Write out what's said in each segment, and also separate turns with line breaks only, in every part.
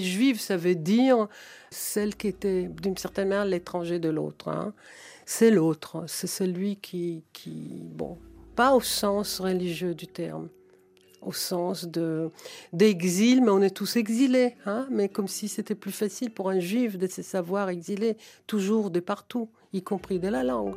Juive, ça veut dire celle qui était d'une certaine manière l'étranger de l'autre. Hein. C'est l'autre, c'est celui qui, qui, bon, pas au sens religieux du terme, au sens de d'exil, mais on est tous exilés, hein, mais comme si c'était plus facile pour un juif de se savoir exilé toujours de partout, y compris de la langue.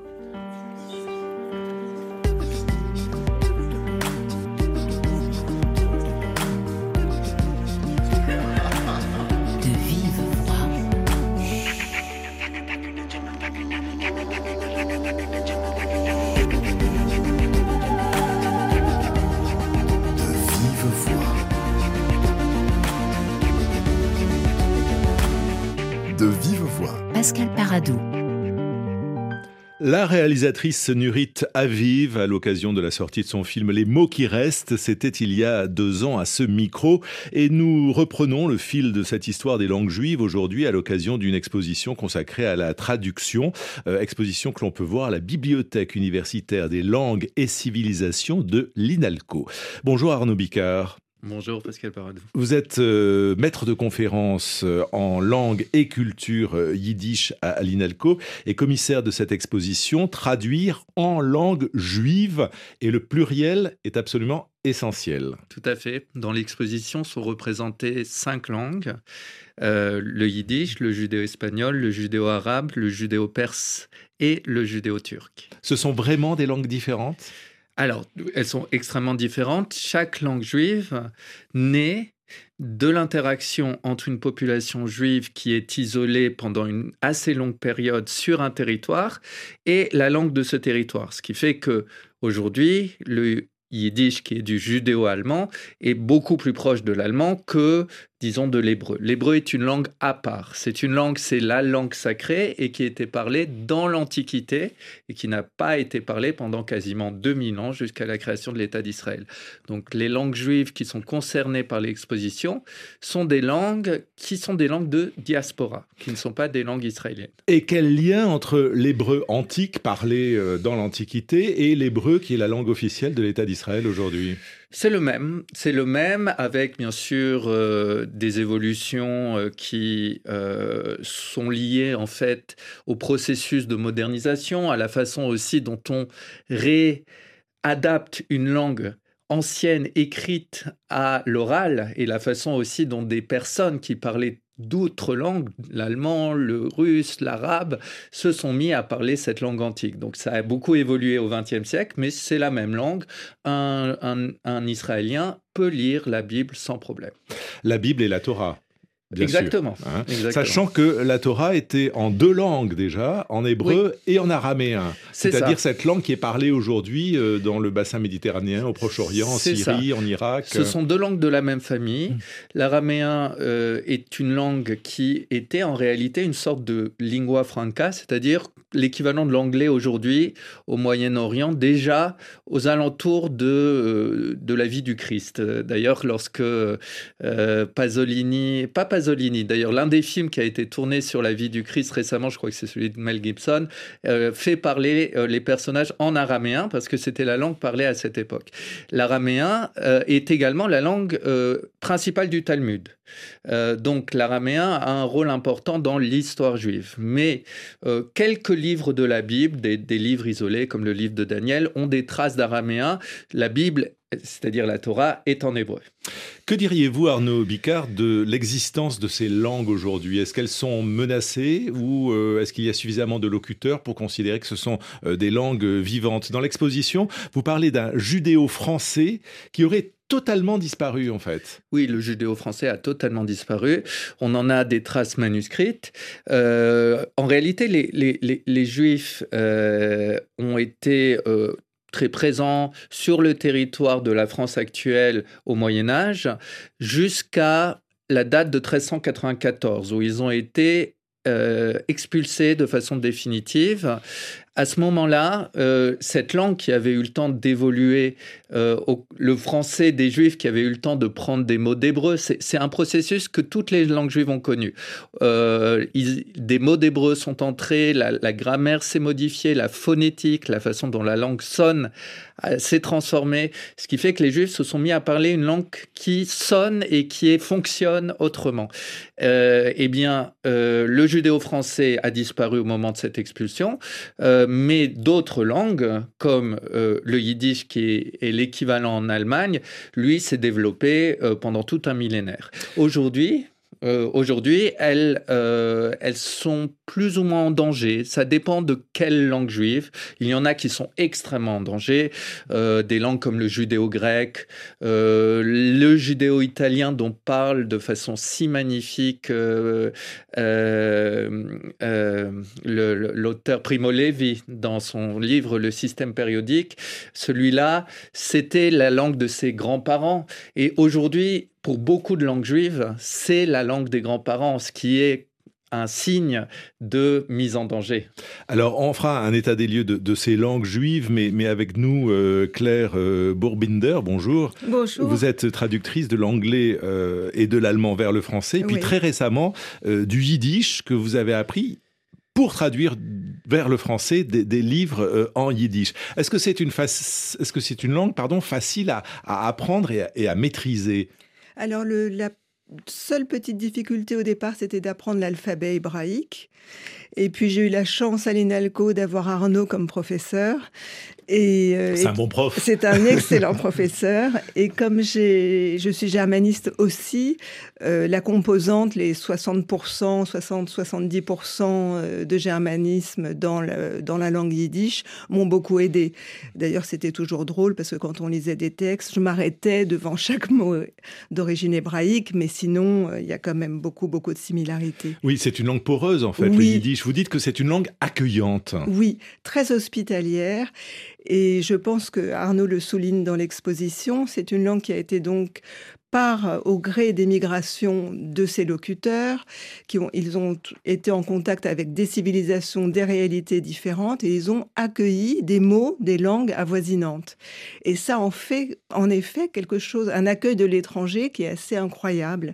La réalisatrice Nurit Aviv, à l'occasion de la sortie de son film Les mots qui restent, c'était il y a deux ans à ce micro. Et nous reprenons le fil de cette histoire des langues juives aujourd'hui à l'occasion d'une exposition consacrée à la traduction. Euh, exposition que l'on peut voir à la Bibliothèque universitaire des langues et civilisations de l'INALCO. Bonjour Arnaud Bicard.
Bonjour Pascal Paradou.
Vous êtes euh, maître de conférence euh, en langue et culture euh, yiddish à, l'INALCO et commissaire de cette exposition Traduire en langue juive et le pluriel est absolument essentiel.
Tout à fait. Dans l'exposition sont représentées cinq langues le yiddish, le judéo-espagnol, le judéo-arabe, le judéo-perse et le judéo-turc.
Ce sont vraiment des langues différentes?
Alors, elles sont extrêmement différentes. Chaque langue juive naît de l'interaction entre une population juive qui est isolée pendant une assez longue période sur un territoire et la langue de ce territoire. Ce qui fait que aujourd'hui, le yiddish, qui est du judéo-allemand, est beaucoup plus proche de l'allemand que disons, de l'hébreu. L'hébreu est une langue à part. C'est une langue, c'est la langue sacrée et qui était parlée dans l'Antiquité et qui n'a pas été parlée pendant quasiment 2000 ans jusqu'à la création de l'État d'Israël. Donc les langues juives qui sont concernées par l'exposition sont des langues qui sont des langues de diaspora, qui ne sont pas des langues israéliennes.
Et quel lien entre l'hébreu antique parlé euh, dans l'Antiquité et l'hébreu qui est la langue officielle de l'État d'Israël aujourd'hui?
C'est le même, c'est le même avec bien sûr euh, des évolutions euh, qui euh, sont liées en fait au processus de modernisation, à la façon aussi dont on réadapte une langue ancienne écrite à l'oral et la façon aussi dont des personnes qui parlaient d'autres langues, l'allemand, le russe, l'arabe, se sont mis à parler cette langue antique. Donc ça a beaucoup évolué au XXe siècle, mais c'est la même langue. Un, Israélien peut lire la Bible sans problème.
La Bible et la Torah.
Hein. Exactement,
Sachant que la Torah était en deux langues déjà, en hébreu et en araméen. C'est-à-dire cette langue qui est parlée aujourd'hui euh, dans le bassin méditerranéen, au Proche-Orient, en Syrie, en Irak.
Ce sont deux langues de la même famille. Mmh. L'araméen euh, est une langue qui était en réalité une sorte de lingua franca, c'est-à-dire l'équivalent de l'anglais aujourd'hui au Moyen-Orient, déjà aux alentours de, euh, de la vie du Christ. D'ailleurs, lorsque Pasolini, pas Pasolini, D'ailleurs, l'un des films qui a été tourné sur la vie du Christ récemment, je crois que c'est celui de Mel Gibson, euh, fait parler euh, les personnages en araméen parce que c'était la langue parlée à cette époque. L'araméen euh, est également la langue principale du Talmud. donc l'araméen a un rôle important dans l'histoire juive. Mais quelques livres de la Bible, des, des livres isolés comme le livre de Daniel, ont des traces d'araméen. La Bible c'est-à-dire la Torah, est en hébreu.
Que diriez-vous, Arnaud Bicard, de l'existence de ces langues aujourd'hui? Est-ce qu'elles sont menacées ou euh, est-ce qu'il y a suffisamment de locuteurs pour considérer que ce sont euh, des langues vivantes? Dans l'exposition, vous parlez d'un judéo-français qui aurait totalement disparu en fait.
Oui, le judéo-français a totalement disparu. On en a des traces manuscrites. Euh, en réalité, les, juifs ont été très présent sur le territoire de la France actuelle au Moyen Âge, jusqu'à la date de 1394, où ils ont été euh, expulsés de façon définitive à ce moment-là, euh, cette langue qui avait eu le temps d'évoluer, euh, le français des juifs qui avait eu le temps de prendre des mots d'hébreu, c'est un processus que toutes les langues juives ont connu. Euh, des mots d'hébreu sont entrés, la, la grammaire s'est modifiée, la phonétique, la façon dont la langue sonne s'est transformée, ce qui fait que les Juifs se sont mis à parler une langue qui sonne et qui fonctionne autrement. eh bien, le judéo-français a disparu au moment de cette expulsion, mais d'autres langues, comme le yiddish qui est, l'équivalent en Allemagne, lui s'est développé pendant tout un millénaire. Aujourd'hui, euh, aujourd'hui, elles, euh, elles sont plus ou moins en danger. Ça dépend de quelle langue juive. Il y en a qui sont extrêmement en danger. Euh, des langues comme le judéo-grec, le judéo-italien dont parle de façon si magnifique l'auteur Primo Levi dans son livre Le système périodique. Celui-là, c'était la langue de ses grands-parents. Et aujourd'hui, pour beaucoup de langues juives, c'est la langue des grands-parents, ce qui est un signe de mise en danger.
Alors, on fera un état des lieux de, ces langues juives, mais, mais avec nous, euh, Claire euh, Bourbinder, bonjour.
Bonjour.
Vous êtes traductrice de l'anglais euh, et de l'allemand vers le français, et puis très récemment, du yiddish que vous avez appris pour traduire vers le français des, livres en yiddish. Est-ce que c'est une, est -ce que c'est une langue pardon, facile à, apprendre et à maîtriser?
Alors, la seule petite difficulté au départ, c'était d'apprendre l'alphabet hébraïque. Et puis j'ai eu la chance à l'INALCO d'avoir Arnaud comme professeur.
Et, euh, c'est un bon prof.
C'est un excellent professeur. Et comme je suis germaniste aussi, euh, la composante, les 60%, 60-70% euh, de germanisme dans, dans la langue yiddish m'ont beaucoup aidé. D'ailleurs, c'était toujours drôle parce que quand on lisait des textes, je m'arrêtais devant chaque mot d'origine hébraïque, mais sinon, il y a quand même beaucoup, beaucoup de similarités.
Oui, c'est une langue poreuse en fait, le yiddish vous dites que c'est une langue accueillante.
Oui, très hospitalière. Et je pense que Arnaud le souligne dans l'exposition, c'est une langue qui a été donc par au gré des migrations de ses locuteurs, qui ont, ils ont été en contact avec des civilisations, des réalités différentes, et ils ont accueilli des mots, des langues avoisinantes. Et ça en fait, en effet, quelque chose, un accueil de l'étranger qui est assez incroyable.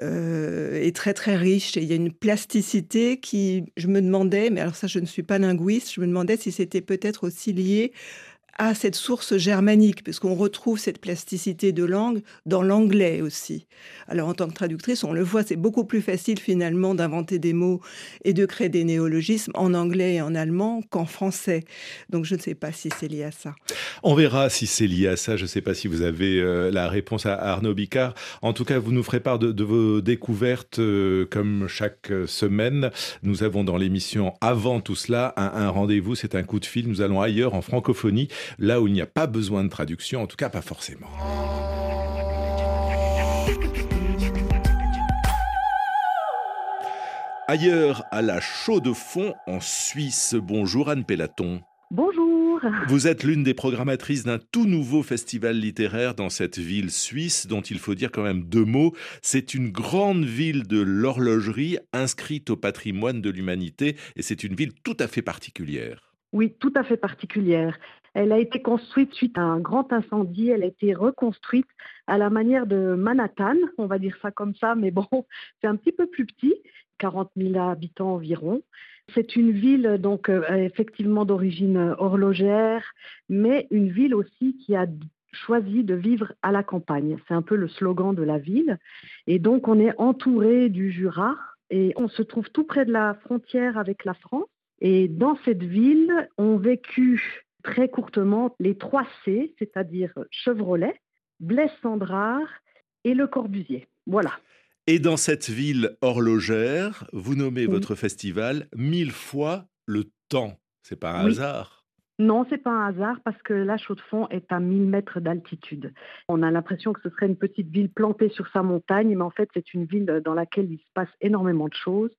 Euh, est très très riche et il y a une plasticité qui, je me demandais, mais alors ça je ne suis pas linguiste, je me demandais si c'était peut-être aussi lié à cette source germanique, puisqu'on retrouve cette plasticité de langue dans l'anglais aussi. Alors en tant que traductrice, on le voit, c'est beaucoup plus facile finalement d'inventer des mots et de créer des néologismes en anglais et en allemand qu'en français. Donc je ne sais pas si c'est lié à ça.
On verra si c'est lié à ça. Je ne sais pas si vous avez euh, la réponse à Arnaud Bicard. En tout cas, vous nous ferez part de, vos découvertes euh, comme chaque semaine. Nous avons dans l'émission avant tout cela un rendez-vous, c'est un coup de fil. Nous allons ailleurs en francophonie là où il n'y a pas besoin de traduction, en tout cas pas forcément. Ailleurs, à la Chaux de Fonds, en Suisse. Bonjour Anne Pellaton.
Bonjour.
Vous êtes l'une des programmatrices d'un tout nouveau festival littéraire dans cette ville suisse dont il faut dire quand même deux mots. C'est une grande ville de l'horlogerie inscrite au patrimoine de l'humanité et c'est une ville tout à fait particulière.
Oui, tout à fait particulière. Elle a été construite suite à un grand incendie. Elle a été reconstruite à la manière de Manhattan, on va dire ça comme ça, mais bon, c'est un petit peu plus petit, 40 000 habitants environ. C'est une ville donc euh, effectivement d'origine horlogère, mais une ville aussi qui a choisi de vivre à la campagne. C'est un peu le slogan de la ville. Et donc on est entouré du Jura et on se trouve tout près de la frontière avec la France. Et dans cette ville ont vécu très courtement les trois C, c'est-à-dire Chevrolet, Blaise Sandrard et Le Corbusier. Voilà.
Et dans cette ville horlogère, vous nommez votre festival mille fois le temps. C'est pas un hasard.
Non, c'est pas un hasard parce que la Chaux-de-Fonds est à 1000 mètres d'altitude. On a l'impression que ce serait une petite ville plantée sur sa montagne, mais en fait, c'est une ville dans laquelle il se passe énormément de choses.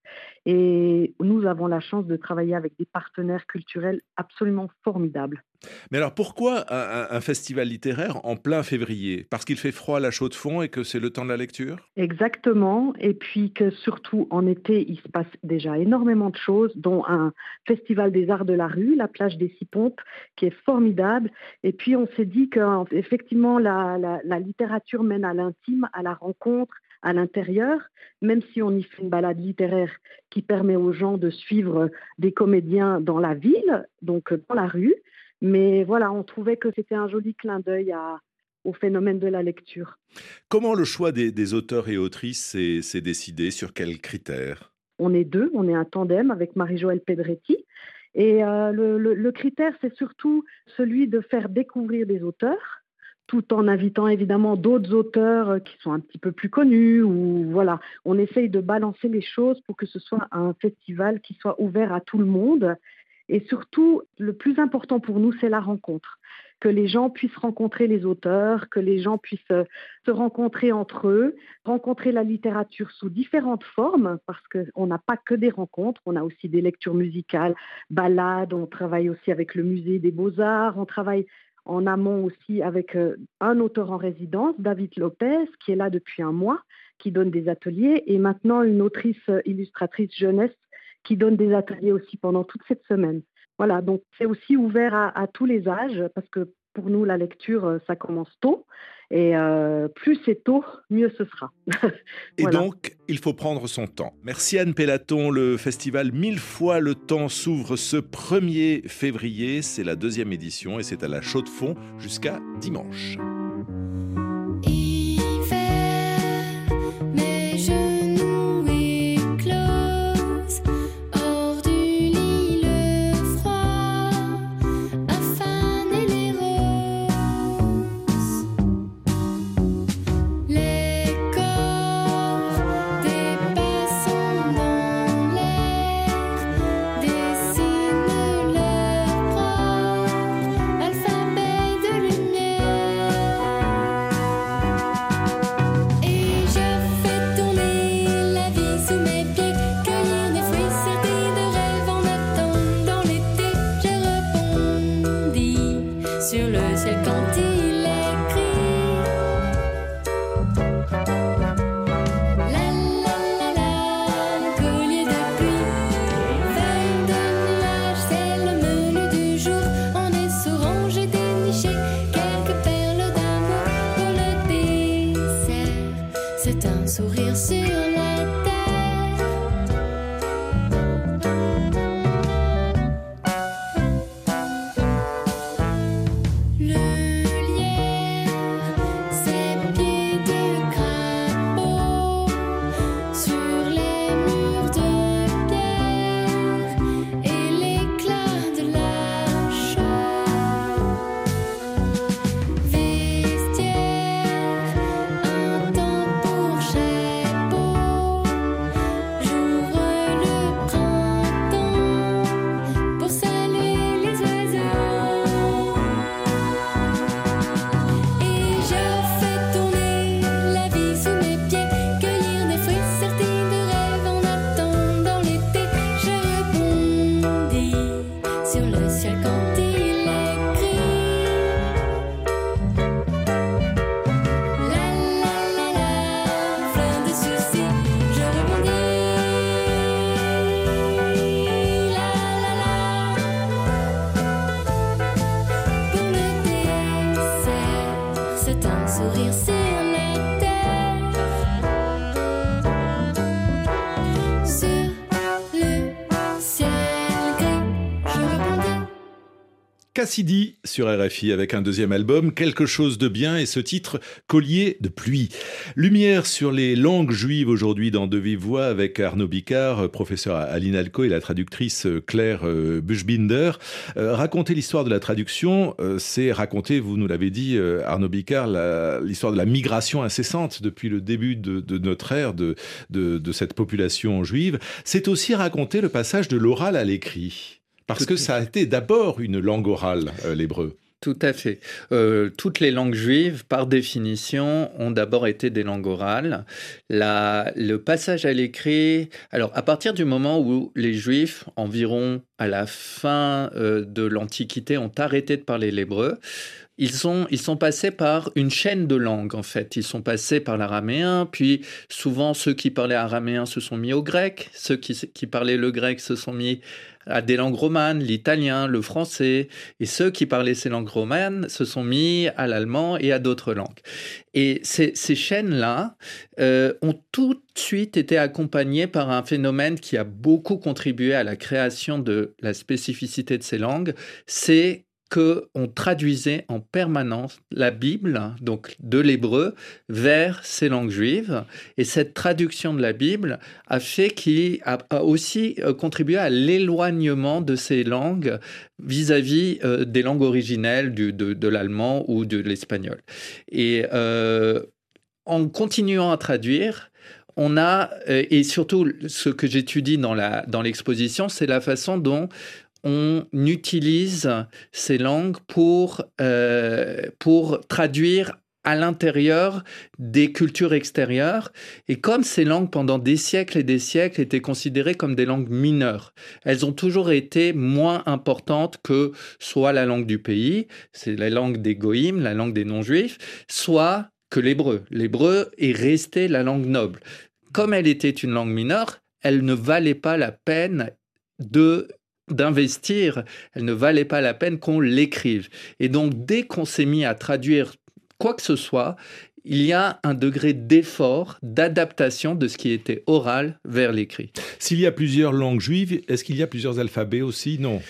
Et nous avons la chance de travailler avec des partenaires culturels absolument formidables.
Mais alors pourquoi un, festival littéraire en plein février? Parce qu'il fait froid à la chaux de fond et que c'est le temps de la lecture?
Exactement. Et puis que surtout en été, il se passe déjà énormément de choses, dont un festival des arts de la rue, la plage des Six Pompes, qui est formidable. Et puis on s'est dit qu'effectivement la, la littérature mène à l'intime, à la rencontre, à l'intérieur, même si on y fait une balade littéraire qui permet aux gens de suivre des comédiens dans la ville, donc dans la rue, Mais voilà, on trouvait que c'était un joli clin d'œil au phénomène de la lecture.
Comment le choix des, auteurs et autrices s'est décidé? Sur quels critères?
On est deux, on est un tandem avec Marie-Joëlle Pedretti. Et euh, le, critère, c'est surtout celui de faire découvrir des auteurs, tout en invitant évidemment d'autres auteurs euh, qui sont un petit peu plus connus. Ou voilà, on essaye de balancer les choses pour que ce soit un festival qui soit ouvert à tout le monde. Et surtout, le plus important pour nous, c'est la rencontre. Que les gens puissent rencontrer les auteurs, que les gens puissent euh, se rencontrer entre eux, rencontrer la littérature sous différentes formes, parce qu'on n'a pas que des rencontres, on a aussi des lectures musicales, balades, on travaille aussi avec le musée des beaux-arts, on travaille en amont aussi avec euh, un auteur en résidence, David Lopez, qui est là depuis un mois, qui donne des ateliers, et maintenant une autrice euh, illustratrice jeunesse qui donne des ateliers aussi pendant toute cette semaine. Voilà, donc c'est aussi ouvert à, tous les âges parce que pour nous, la lecture, euh, ça commence tôt. Et euh, plus c'est tôt, mieux ce sera.
Et donc, il faut prendre son temps. Merci Anne Pellaton. Le festival Mille fois le temps s'ouvre ce 1er février. C'est la deuxième édition et c'est à la Chaux de Fonds jusqu'à dimanche. Cassidy sur RFI avec un deuxième album, Quelque chose de bien et ce titre Collier de pluie. Lumière sur les langues juives aujourd'hui dans De Vive Voix avec Arnaud Bicard, professeur à l'INALCO et la traductrice Claire euh, Buschbinder. Euh, raconter l'histoire de la traduction, euh, c'est raconter, vous nous l'avez dit Arnaud Bicard, l'histoire de la migration incessante depuis le début de, notre ère de cette population juive. C'est aussi raconter le passage de l'oral à l'écrit. Parce que ça a été d'abord une langue orale, euh, l'hébreu.
Tout à fait. Euh, toutes les langues juives, par définition, ont d'abord été des langues orales. le passage à l'écrit, alors à partir du moment où les juifs, environ à la fin euh, de l'Antiquité, ont arrêté de parler l'hébreu, ils sont, passés par une chaîne de langues, en fait. Ils sont passés par l'araméen, puis souvent ceux qui parlaient araméen se sont mis au grec, ceux qui, qui parlaient le grec se sont mis à des langues romanes, l'italien, le français, et ceux qui parlaient ces langues romanes se sont mis à l'allemand et à d'autres langues. Et ces, chaînes-là euh, ont tout de suite été accompagnées par un phénomène qui a beaucoup contribué à la création de la spécificité de ces langues, c'est qu'on traduisait en permanence la Bible, donc de l'hébreu, vers ces langues juives. Et cette traduction de la Bible a fait qu'il a, aussi euh, contribué à l'éloignement de ces langues vis-à-vis euh, des langues originelles du, de, l'allemand ou de l'espagnol. Et euh, en continuant à traduire, on a, et surtout ce que j'étudie dans l'exposition, dans c'est la façon dont on utilise ces langues pour, euh, pour traduire à l'intérieur des cultures extérieures. Et comme ces langues, pendant des siècles et des siècles, étaient considérées comme des langues mineures, elles ont toujours été moins importantes que soit la langue du pays, c'est la langue des goïms, la langue des non-juifs, soit que l'hébreu. L'hébreu est resté la langue noble. Comme elle était une langue mineure, elle ne valait pas la peine de d'investir, elle ne valait pas la peine qu'on l'écrive. Et donc, dès qu'on s'est mis à traduire quoi que ce soit, il y a un degré d'effort, d'adaptation de ce qui était oral vers l'écrit.
S'il y a plusieurs langues juives, est-ce qu'il y a plusieurs alphabets aussi? Non.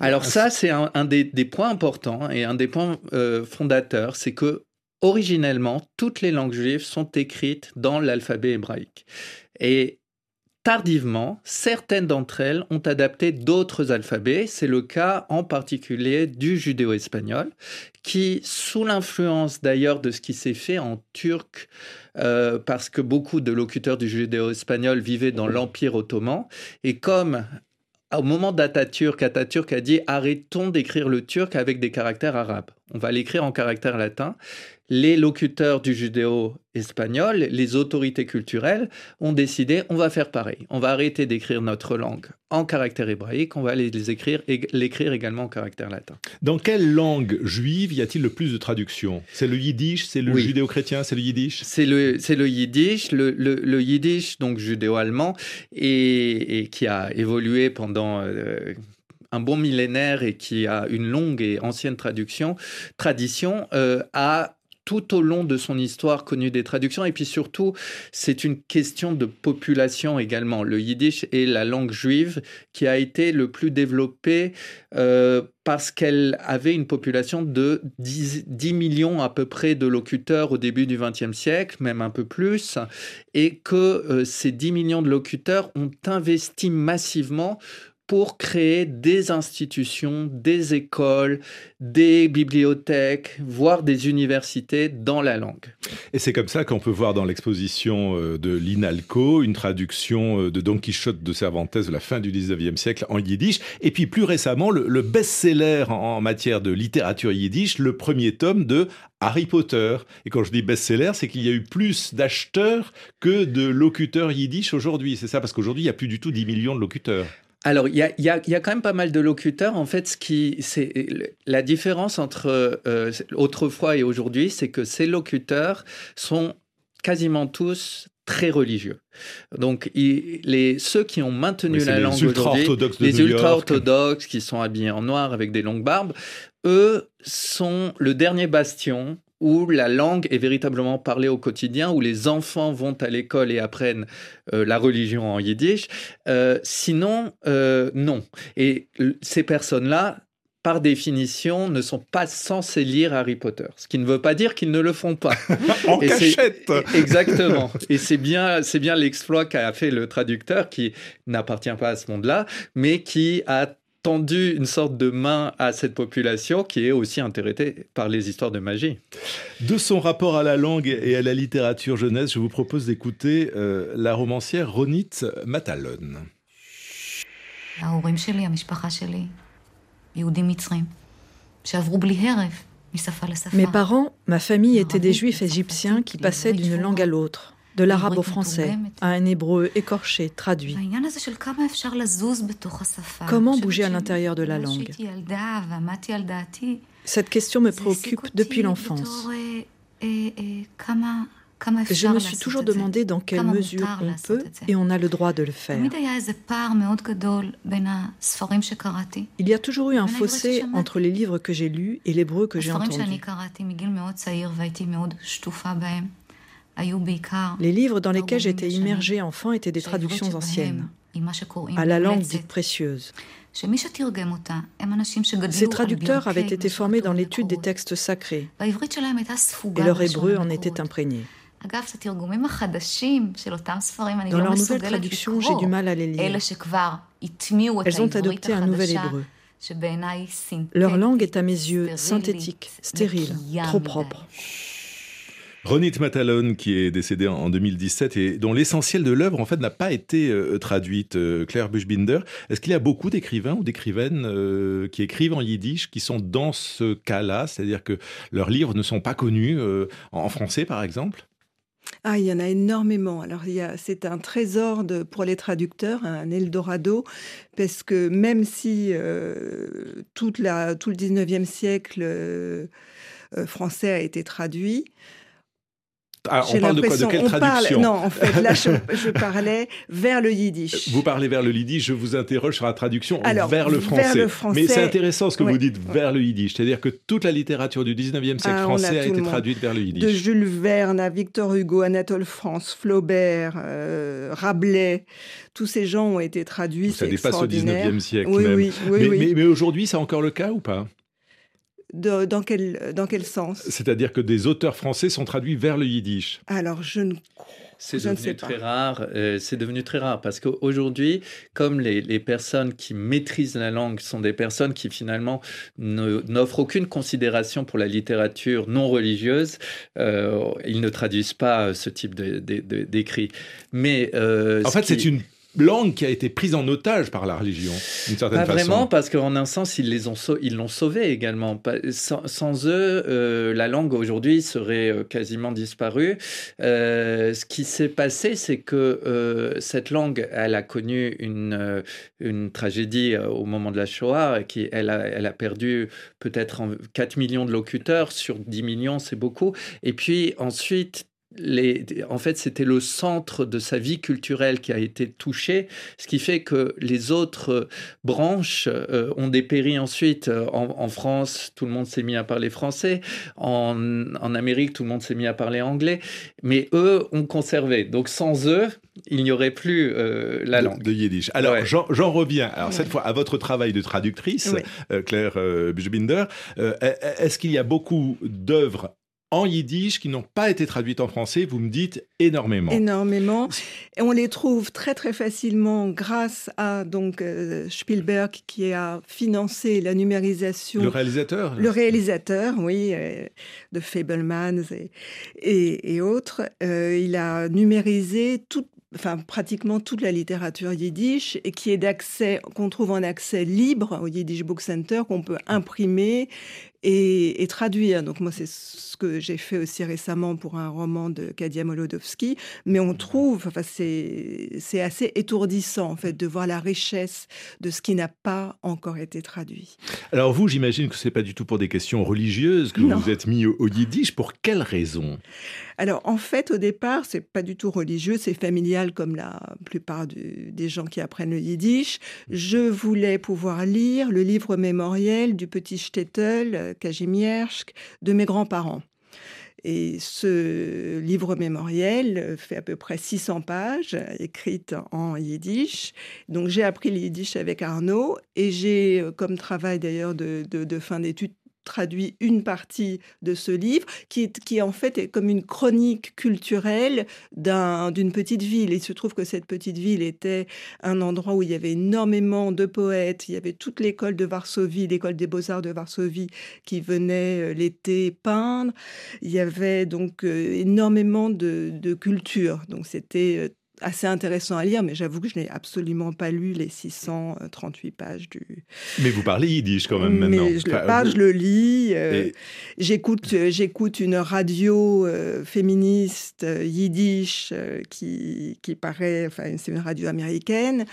Alors ça, c'est un, des, points importants et un des points euh, fondateurs, c'est que originellement, toutes les langues juives sont écrites dans l'alphabet hébraïque. Et Tardivement, certaines d'entre elles ont adapté d'autres alphabets. C'est le cas en particulier du judéo-espagnol, qui, sous l'influence d'ailleurs de ce qui s'est fait en turc, euh, parce que beaucoup de locuteurs du judéo-espagnol vivaient dans l'Empire ottoman, et comme au moment d'Atatürk, Atatürk a dit arrêtons d'écrire le turc avec des caractères arabes. On va l'écrire en caractères latins les locuteurs du judéo-espagnol, les autorités culturelles ont décidé on va faire pareil. On va arrêter d'écrire notre langue en caractère hébraïque, on va les, écrire et l'écrire également en caractère latin.
Dans quelle langue juive y a-t-il le plus de traductions? C'est le yiddish, c'est le judéo-chrétien, c'est le yiddish?
C'est le, c'est le yiddish, le, yiddish, donc judéo-allemand, et, qui a évolué pendant... Euh, un bon millénaire et qui a une longue et ancienne traduction, tradition, euh, a tout au long de son histoire connu des traductions. Et puis surtout, c'est une question de population également. Le yiddish est la langue juive qui a été le plus développée euh, parce qu'elle avait une population de 10, 10, millions à peu près de locuteurs au début du XXe siècle, même un peu plus, et que euh, ces 10 millions de locuteurs ont investi massivement pour créer des institutions, des écoles, des bibliothèques, voire des universités dans la langue.
Et c'est comme ça qu'on peut voir dans l'exposition euh, de l'INALCO une traduction euh, de Don Quichotte de Cervantes de la fin du 19e siècle en yiddish. Et puis plus récemment, le, best-seller en matière de littérature yiddish, le premier tome de Harry Potter. Et quand je dis best-seller, c'est qu'il y a eu plus d'acheteurs que de locuteurs yiddish aujourd'hui. C'est ça, parce qu'aujourd'hui, il n'y a plus du tout 10 millions de locuteurs.
Alors, il y a, quand même pas mal de locuteurs. En fait, ce qui, c'est la différence entre euh, autrefois et aujourd'hui, c'est que ces locuteurs sont quasiment tous très religieux. Donc, les, ceux qui ont maintenu la langue aujourd'hui, les ultra-orthodoxes qui sont habillés en noir avec des longues barbes, eux sont le dernier bastion où la langue est véritablement parlée au quotidien, où les enfants vont à l'école et apprennent euh, la religion en yiddish. Euh, sinon, euh, non. Et ces personnes-là, par définition, ne sont pas censées lire Harry Potter. Ce qui ne veut pas dire qu'ils ne le font pas.
en cachette
Exactement. Et c'est bien, c'est bien l'exploit qu'a fait le traducteur, qui n'appartient pas à ce monde-là, mais qui a tendu une sorte de main à cette population qui est aussi intéressée par les histoires de magie.
De son rapport à la langue et à la littérature jeunesse, je vous propose d'écouter euh, la romancière Ronit Matalon.
Mes parents, ma famille étaient des juifs égyptiens qui passaient d'une langue à l'autre de l'arabe au français, à un hébreu écorché, traduit. Comment bouger à l'intérieur de la langue? Cette question me préoccupe depuis l'enfance. Je me suis toujours demandé dans quelle mesure on peut et on a le droit de le faire. Il y a toujours eu un fossé entre les livres que j'ai lus et l'hébreu que j'ai entendu. Les livres dans lesquels j'étais immergée enfant étaient des traductions anciennes. à la langue dite précieuse. Ces traducteurs avaient été formés dans l'étude des textes sacrés et leur hébreu en était imprégné. Dans leur nouvelle traduction, j'ai du mal à les lire. Elles ont adopté un nouvel hébreu. Leur langue est à mes yeux synthétique, stérile, trop propre.
Ronit Matalon, qui est décédée en 2017 et dont l'essentiel de l'œuvre, en fait, n'a pas été euh, traduite. Euh, Claire Buchbinder, est-ce qu'il y a beaucoup d'écrivains ou d'écrivaines euh, qui écrivent en yiddish qui sont dans ce cas-là, c'est-à-dire que leurs livres ne sont pas connus en français, par exemple?
Ah, il y en a énormément. Alors, c'est un trésor pour les traducteurs, un Eldorado, parce que même si tout le 19e siècle français a été traduit,
ah, on parle de quoi? De quelle traduction?
Non, en fait, là, je, parlais vers le yiddish.
Vous parlez vers le yiddish, je vous interroge sur la traduction vers, le français. Mais c'est intéressant ce que vous dites vers le yiddish, c'est-à-dire que toute la littérature du 19e siècle ah, français a, été traduite vers le yiddish.
De Jules Verne à Victor Hugo, Anatole France, Flaubert, euh, Rabelais, tous ces gens ont été traduits.
Ça dépasse
au
19e siècle même. mais, mais aujourd'hui, c'est encore le cas ou pas?
Dans, quel, dans quel sens?
C'est-à-dire que des auteurs français sont traduits vers le yiddish.
Alors, je ne
c'est devenu très rare. Euh, c'est devenu très rare parce qu'aujourd'hui, comme les, les, personnes qui maîtrisent la langue sont des personnes qui finalement n'offrent aucune considération pour la littérature non religieuse, euh, ils ne traduisent pas ce type d'écrit. Mais
euh, en fait, c'est une langue qui a été prise en otage par la religion, d'une certaine
Pas vraiment, parce qu'en un sens, ils les ont ils l'ont sauvée également. Sans, eux, euh, la langue aujourd'hui serait euh, quasiment disparue. Euh, ce qui s'est passé, c'est que cette langue, elle a connu une, une tragédie au moment de la Shoah, qui elle a, elle a perdu peut-être 4 millions de locuteurs sur 10 millions, c'est beaucoup. Et puis ensuite, en fait, c'était le centre de sa vie culturelle qui a été touché, ce qui fait que les autres branches euh, ont dépéri ensuite. En, France, tout le monde s'est mis à parler français. En, Amérique, tout le monde s'est mis à parler anglais. Mais eux ont conservé. Donc, sans eux, il n'y aurait plus euh, la langue.
De, yiddish. Alors, j'en reviens. Alors, cette fois, à votre travail de traductrice, euh, Claire Buchbinder. Est-ce qu'il y a beaucoup d'œuvres en yiddish qui n'ont pas été traduites en français, vous me dites énormément.
Énormément. Et on les trouve très très facilement grâce à donc euh, Spielberg qui a financé la numérisation.
Le réalisateur.
Le réalisateur, oui, euh, de Fablemans et, et, autres. Euh, il a numérisé toute enfin pratiquement toute la littérature yiddish et qui est d'accès qu'on trouve en accès libre au Yiddish Book Center qu'on peut imprimer et, traduire. Donc moi, c'est ce que j'ai fait aussi récemment pour un roman de Kadia Molodowski. Mais on trouve, enfin, c'est assez étourdissant en fait de voir la richesse de ce qui n'a pas encore été traduit.
Alors vous, j'imagine que c'est pas du tout pour des questions religieuses que vous vous êtes mis au, yiddish. Pour quelle raison?
Alors en fait, au départ, c'est pas du tout religieux, c'est familial comme la plupart des gens qui apprennent le yiddish. Je voulais pouvoir lire le livre mémoriel du petit Stettel Kazimierz, de mes grands-parents. Et ce livre mémoriel fait à peu près 600 pages, écrites en yiddish. Donc j'ai appris le yiddish avec Arnaud et j'ai, comme travail d'ailleurs de, de fin d'études, traduit une partie de ce livre, qui, qui en fait est comme une chronique culturelle d'une petite ville. Il se trouve que cette petite ville était un endroit où il y avait énormément de poètes. Il y avait toute l'école de Varsovie, l'école des beaux-arts de Varsovie, qui venait euh, l'été peindre. Il y avait donc euh, énormément de, de culture. Donc c'était euh, assez intéressant à lire, mais j'avoue que je n'ai absolument pas lu les 638 pages du.
Mais vous parlez yiddish quand même maintenant.
Mais je le parle, je le lis. Euh, j'écoute, euh, j'écoute une radio euh, féministe yiddish qui, qui paraît, enfin c'est une radio américaine.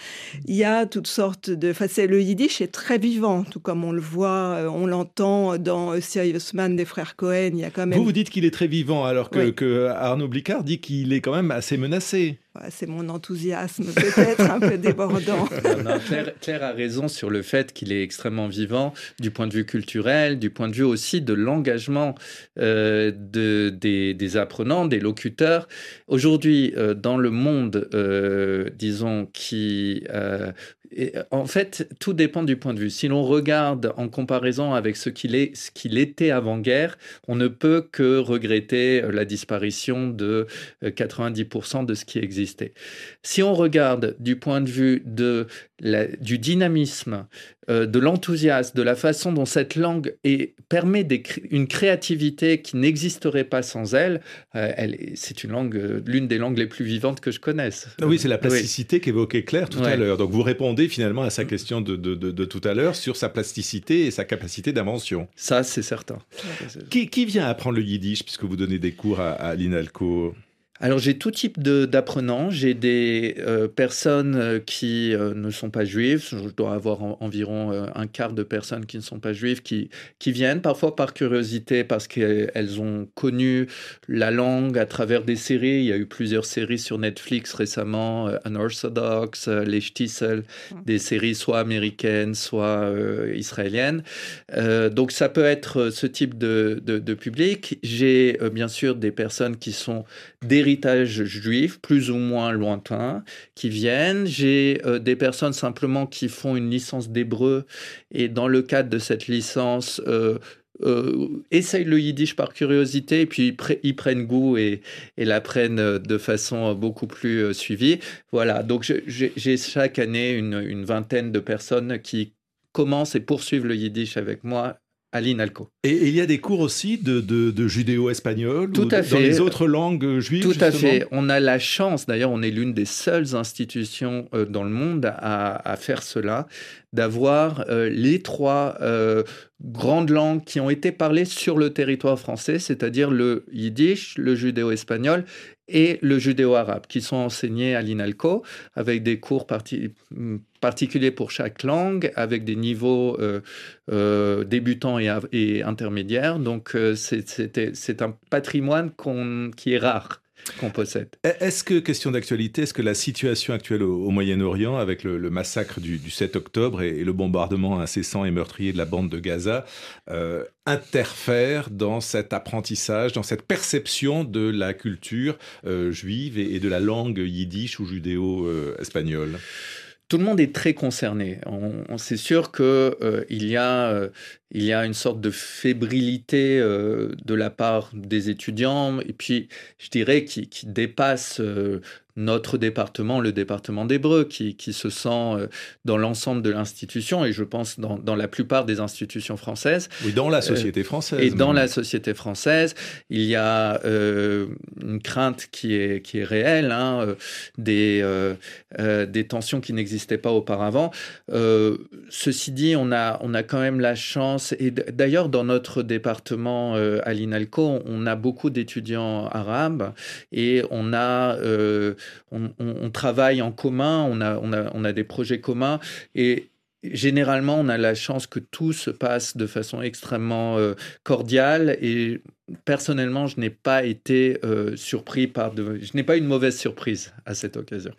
Il y a toutes sortes de. Enfin, le yiddish est très vivant, tout comme on le voit, on l'entend dans Serious Man des frères Cohen. Il y a quand même.
Vous vous dites qu'il est très vivant, alors que, que Arnaud Blicard dit qu'il est quand même assez menacé.
C'est mon enthousiasme peut-être un peu débordant.
Claire, a raison sur le fait qu'il est extrêmement vivant du point de vue culturel, du point de vue aussi de l'engagement euh, de, des, apprenants, des locuteurs. Aujourd'hui, euh, dans le monde, euh, disons, qui en fait, tout dépend du point de vue. Si l'on regarde en comparaison avec ce qu'il est, ce qu'il était avant-guerre, on ne peut que regretter la disparition de 90% de ce qui Si on regarde du point de vue de du dynamisme, euh, de l'enthousiasme, de la façon dont cette langue est, permet une créativité qui n'existerait pas sans elle, euh, elle c'est une langue, euh, l'une des langues les plus vivantes que je connaisse.
Ah oui, c'est la plasticité qu'évoquait Claire tout à l'heure. Donc vous répondez finalement à sa question de, de, tout à l'heure sur sa plasticité et sa capacité d'invention.
Ça, c'est certain.
Qui, qui, vient apprendre le yiddish puisque vous donnez des cours à, à l'INALCO?
Alors j'ai tout type d'apprenants. J'ai des euh, personnes euh, qui euh, ne sont pas juives. Je dois avoir environ un quart de personnes qui ne sont pas juives qui, qui viennent parfois par curiosité parce qu'elles ont connu la langue à travers des séries. Il y a eu plusieurs séries sur Netflix récemment, Unorthodox, Les Stissel, mmh. des séries soit américaines, soit israéliennes. donc ça peut être ce type de, de, de public. J'ai bien sûr des personnes qui sont des héritage juif, plus ou moins lointain, qui viennent. J'ai euh, des personnes simplement qui font une licence d'hébreu et dans le cadre de cette licence, euh, euh, essayent le yiddish par curiosité et puis ils, prennent goût et, et l'apprennent de façon beaucoup plus suivie. Voilà, donc j'ai chaque année une, une, vingtaine de personnes qui commencent et poursuivent le yiddish avec moi à l'INALCO.
Et, il y a des cours aussi de, de, judéo-espagnol. Dans les autres langues juives
Tout à fait. On a la chance, d'ailleurs, on est l'une des seules institutions euh, dans le monde à, à faire cela, d'avoir euh, les trois euh, grandes langues qui ont été parlées sur le territoire français, c'est-à-dire le yiddish, le judéo-espagnol et le judéo-arabe, qui sont enseignés à l'INALCO avec des cours particuliers pour chaque langue, avec des niveaux euh, débutants et, et, intermédiaires. Donc c'est un patrimoine qui est rare qu'on possède.
Est-ce que, question d'actualité, est-ce que la situation actuelle au, Moyen-Orient, avec le, massacre du, 7 octobre et, le bombardement incessant et meurtrier de la bande de Gaza, euh, interfère dans cet apprentissage, dans cette perception de la culture euh, juive et, de la langue yiddish ou judéo-espagnole
tout le monde est très concerné. On, c'est sûr qu'il euh, y a il y a une sorte de fébrilité de la part des étudiants et puis je dirais qui dépasse notre département, le département d'Hébreu, qui, qui, se sent euh, dans l'ensemble de l'institution, et je pense dans, dans, la plupart des institutions françaises.
Oui, dans la euh, société française.
et dans la société française, il y a euh, une crainte qui est, qui est réelle, hein, des, des tensions qui n'existaient pas auparavant. ceci dit, on a, on a quand même la chance, et d'ailleurs dans notre département à l'INALCO, on a beaucoup d'étudiants arabes, et on a on, travaille en commun, on a, on, a, des projets communs et généralement, on a la chance que tout se passe de façon extrêmement euh, cordiale et personnellement, je n'ai pas été euh, surpris par. Je n'ai pas eu une mauvaise surprise à cette occasion.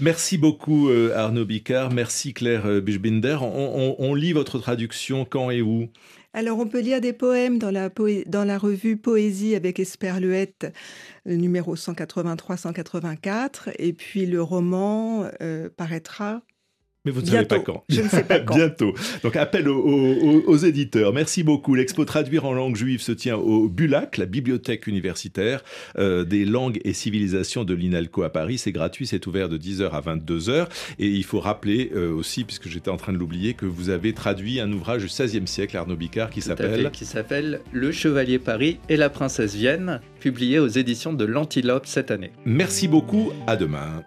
Merci beaucoup euh, Arnaud Bicard, merci Claire Buchbinder. On, lit votre traduction quand et où?
Alors, on peut lire des poèmes dans la, revue Poésie avec Esperluette, numéro 183-184, et puis le roman euh, paraîtra
mais vous ne savez pas quand.
Je ne sais pas quand.
Bientôt. Donc appel aux, éditeurs. Merci beaucoup. L'expo Traduire en langue juive se tient au Bulac, la bibliothèque universitaire euh, des langues et civilisations de l'INALCO à Paris. C'est gratuit, c'est ouvert de 10h à 22h. Et il faut rappeler euh, aussi, puisque j'étais en train de l'oublier, que vous avez traduit un ouvrage du XVIe siècle, Arnaud Bicard, qui s'appelle...
Qui s'appelle Le Chevalier Paris et la Princesse Vienne, publié aux éditions de l'Antilope cette année.
Merci beaucoup. À demain.